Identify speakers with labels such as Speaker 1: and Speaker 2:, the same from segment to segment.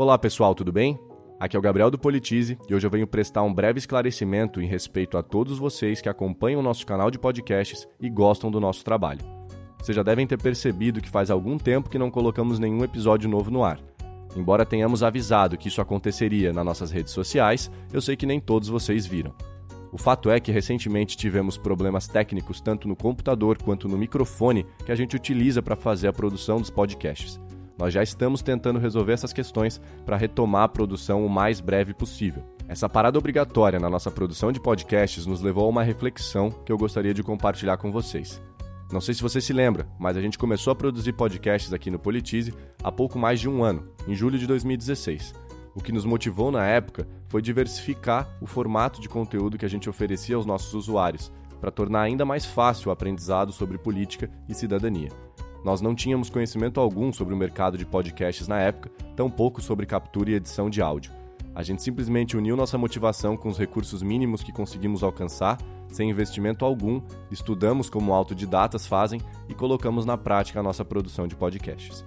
Speaker 1: Olá, pessoal, tudo bem? Aqui é o Gabriel do Politize e hoje eu venho prestar um breve esclarecimento em respeito a todos vocês que acompanham o nosso canal de podcasts e gostam do nosso trabalho. Vocês já devem ter percebido que faz algum tempo que não colocamos nenhum episódio novo no ar. Embora tenhamos avisado que isso aconteceria nas nossas redes sociais, eu sei que nem todos vocês viram. O fato é que recentemente tivemos problemas técnicos tanto no computador quanto no microfone que a gente utiliza para fazer a produção dos podcasts. Nós já estamos tentando resolver essas questões para retomar a produção o mais breve possível. Essa parada obrigatória na nossa produção de podcasts nos levou a uma reflexão que eu gostaria de compartilhar com vocês. Não sei se você se lembra, mas a gente começou a produzir podcasts aqui no Politize há pouco mais de um ano, em julho de 2016. O que nos motivou na época foi diversificar o formato de conteúdo que a gente oferecia aos nossos usuários, para tornar ainda mais fácil o aprendizado sobre política e cidadania. Nós não tínhamos conhecimento algum sobre o mercado de podcasts na época, tampouco sobre captura e edição de áudio. A gente simplesmente uniu nossa motivação com os recursos mínimos que conseguimos alcançar, sem investimento algum, estudamos como autodidatas fazem e colocamos na prática a nossa produção de podcasts.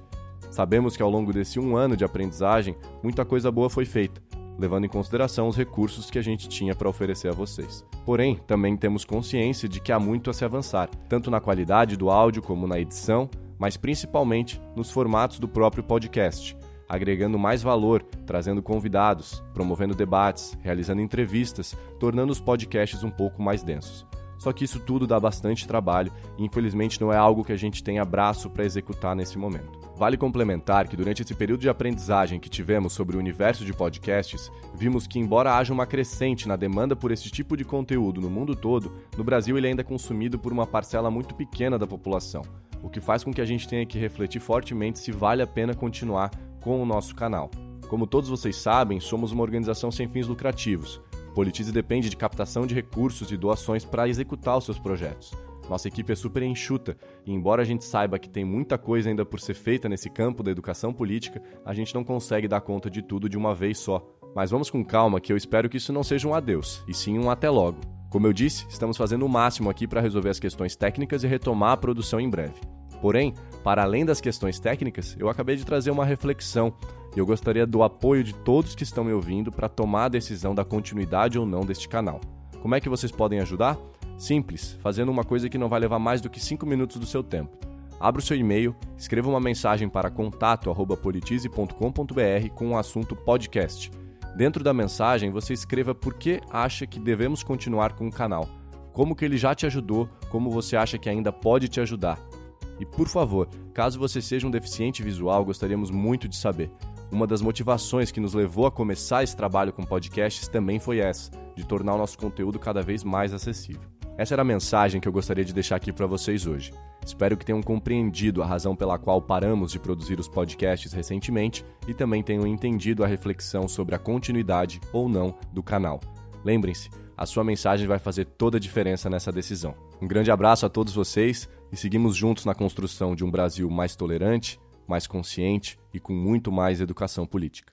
Speaker 1: Sabemos que ao longo desse um ano de aprendizagem, muita coisa boa foi feita, levando em consideração os recursos que a gente tinha para oferecer a vocês. Porém, também temos consciência de que há muito a se avançar, tanto na qualidade do áudio como na edição, mas principalmente nos formatos do próprio podcast agregando mais valor, trazendo convidados, promovendo debates, realizando entrevistas, tornando os podcasts um pouco mais densos. Só que isso tudo dá bastante trabalho e infelizmente não é algo que a gente tenha braço para executar nesse momento. Vale complementar que durante esse período de aprendizagem que tivemos sobre o universo de podcasts, vimos que embora haja uma crescente na demanda por esse tipo de conteúdo no mundo todo, no Brasil ele ainda é consumido por uma parcela muito pequena da população, o que faz com que a gente tenha que refletir fortemente se vale a pena continuar com o nosso canal. Como todos vocês sabem, somos uma organização sem fins lucrativos. Politize depende de captação de recursos e doações para executar os seus projetos. Nossa equipe é super enxuta e, embora a gente saiba que tem muita coisa ainda por ser feita nesse campo da educação política, a gente não consegue dar conta de tudo de uma vez só. Mas vamos com calma, que eu espero que isso não seja um adeus, e sim um até logo. Como eu disse, estamos fazendo o máximo aqui para resolver as questões técnicas e retomar a produção em breve. Porém, para além das questões técnicas, eu acabei de trazer uma reflexão e eu gostaria do apoio de todos que estão me ouvindo para tomar a decisão da continuidade ou não deste canal. Como é que vocês podem ajudar? Simples, fazendo uma coisa que não vai levar mais do que 5 minutos do seu tempo. Abra o seu e-mail, escreva uma mensagem para contato@politize.com.br com o assunto podcast. Dentro da mensagem, você escreva por que acha que devemos continuar com o canal, como que ele já te ajudou, como você acha que ainda pode te ajudar. E por favor, caso você seja um deficiente visual, gostaríamos muito de saber. Uma das motivações que nos levou a começar esse trabalho com podcasts também foi essa, de tornar o nosso conteúdo cada vez mais acessível. Essa era a mensagem que eu gostaria de deixar aqui para vocês hoje. Espero que tenham compreendido a razão pela qual paramos de produzir os podcasts recentemente e também tenham entendido a reflexão sobre a continuidade ou não do canal. Lembrem-se, a sua mensagem vai fazer toda a diferença nessa decisão. Um grande abraço a todos vocês e seguimos juntos na construção de um Brasil mais tolerante, mais consciente e com muito mais educação política.